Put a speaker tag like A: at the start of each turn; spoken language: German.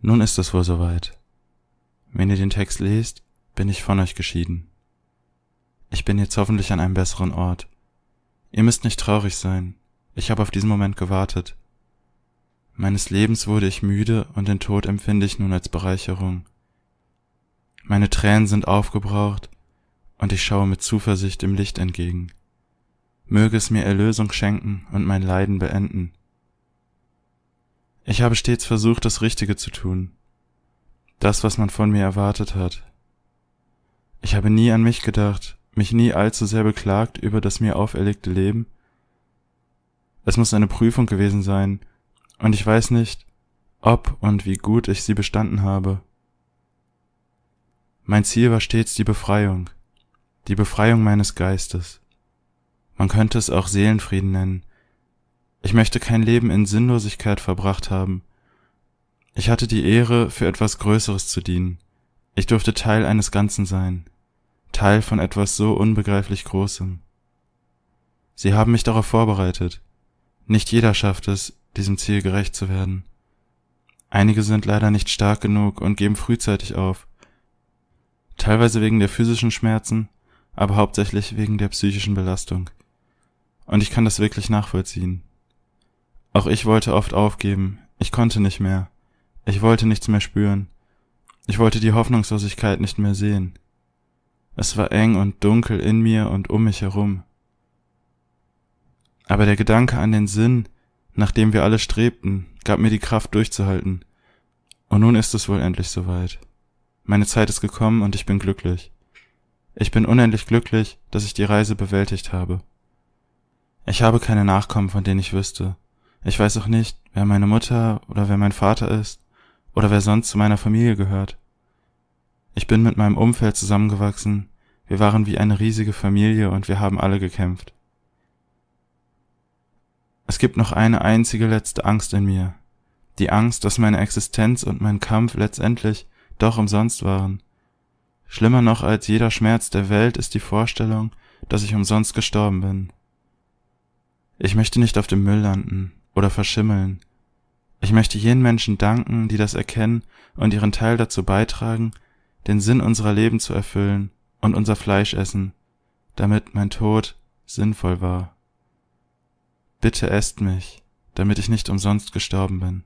A: Nun ist es wohl soweit. Wenn ihr den Text lest, bin ich von euch geschieden. Ich bin jetzt hoffentlich an einem besseren Ort. Ihr müsst nicht traurig sein. Ich habe auf diesen Moment gewartet. Meines Lebens wurde ich müde und den Tod empfinde ich nun als Bereicherung. Meine Tränen sind aufgebraucht und ich schaue mit Zuversicht dem Licht entgegen. Möge es mir Erlösung schenken und mein Leiden beenden. Ich habe stets versucht, das Richtige zu tun, das, was man von mir erwartet hat. Ich habe nie an mich gedacht, mich nie allzu sehr beklagt über das mir auferlegte Leben. Es muss eine Prüfung gewesen sein, und ich weiß nicht, ob und wie gut ich sie bestanden habe. Mein Ziel war stets die Befreiung, die Befreiung meines Geistes. Man könnte es auch Seelenfrieden nennen, ich möchte kein Leben in Sinnlosigkeit verbracht haben. Ich hatte die Ehre, für etwas Größeres zu dienen. Ich durfte Teil eines Ganzen sein, Teil von etwas so unbegreiflich Großem. Sie haben mich darauf vorbereitet. Nicht jeder schafft es, diesem Ziel gerecht zu werden. Einige sind leider nicht stark genug und geben frühzeitig auf. Teilweise wegen der physischen Schmerzen, aber hauptsächlich wegen der psychischen Belastung. Und ich kann das wirklich nachvollziehen. Auch ich wollte oft aufgeben, ich konnte nicht mehr, ich wollte nichts mehr spüren, ich wollte die Hoffnungslosigkeit nicht mehr sehen. Es war eng und dunkel in mir und um mich herum. Aber der Gedanke an den Sinn, nach dem wir alle strebten, gab mir die Kraft durchzuhalten. Und nun ist es wohl endlich soweit. Meine Zeit ist gekommen und ich bin glücklich. Ich bin unendlich glücklich, dass ich die Reise bewältigt habe. Ich habe keine Nachkommen, von denen ich wüsste, ich weiß auch nicht, wer meine Mutter oder wer mein Vater ist oder wer sonst zu meiner Familie gehört. Ich bin mit meinem Umfeld zusammengewachsen, wir waren wie eine riesige Familie und wir haben alle gekämpft. Es gibt noch eine einzige letzte Angst in mir, die Angst, dass meine Existenz und mein Kampf letztendlich doch umsonst waren. Schlimmer noch als jeder Schmerz der Welt ist die Vorstellung, dass ich umsonst gestorben bin. Ich möchte nicht auf dem Müll landen, oder verschimmeln. Ich möchte jenen Menschen danken, die das erkennen und ihren Teil dazu beitragen, den Sinn unserer Leben zu erfüllen und unser Fleisch essen, damit mein Tod sinnvoll war. Bitte esst mich, damit ich nicht umsonst gestorben bin.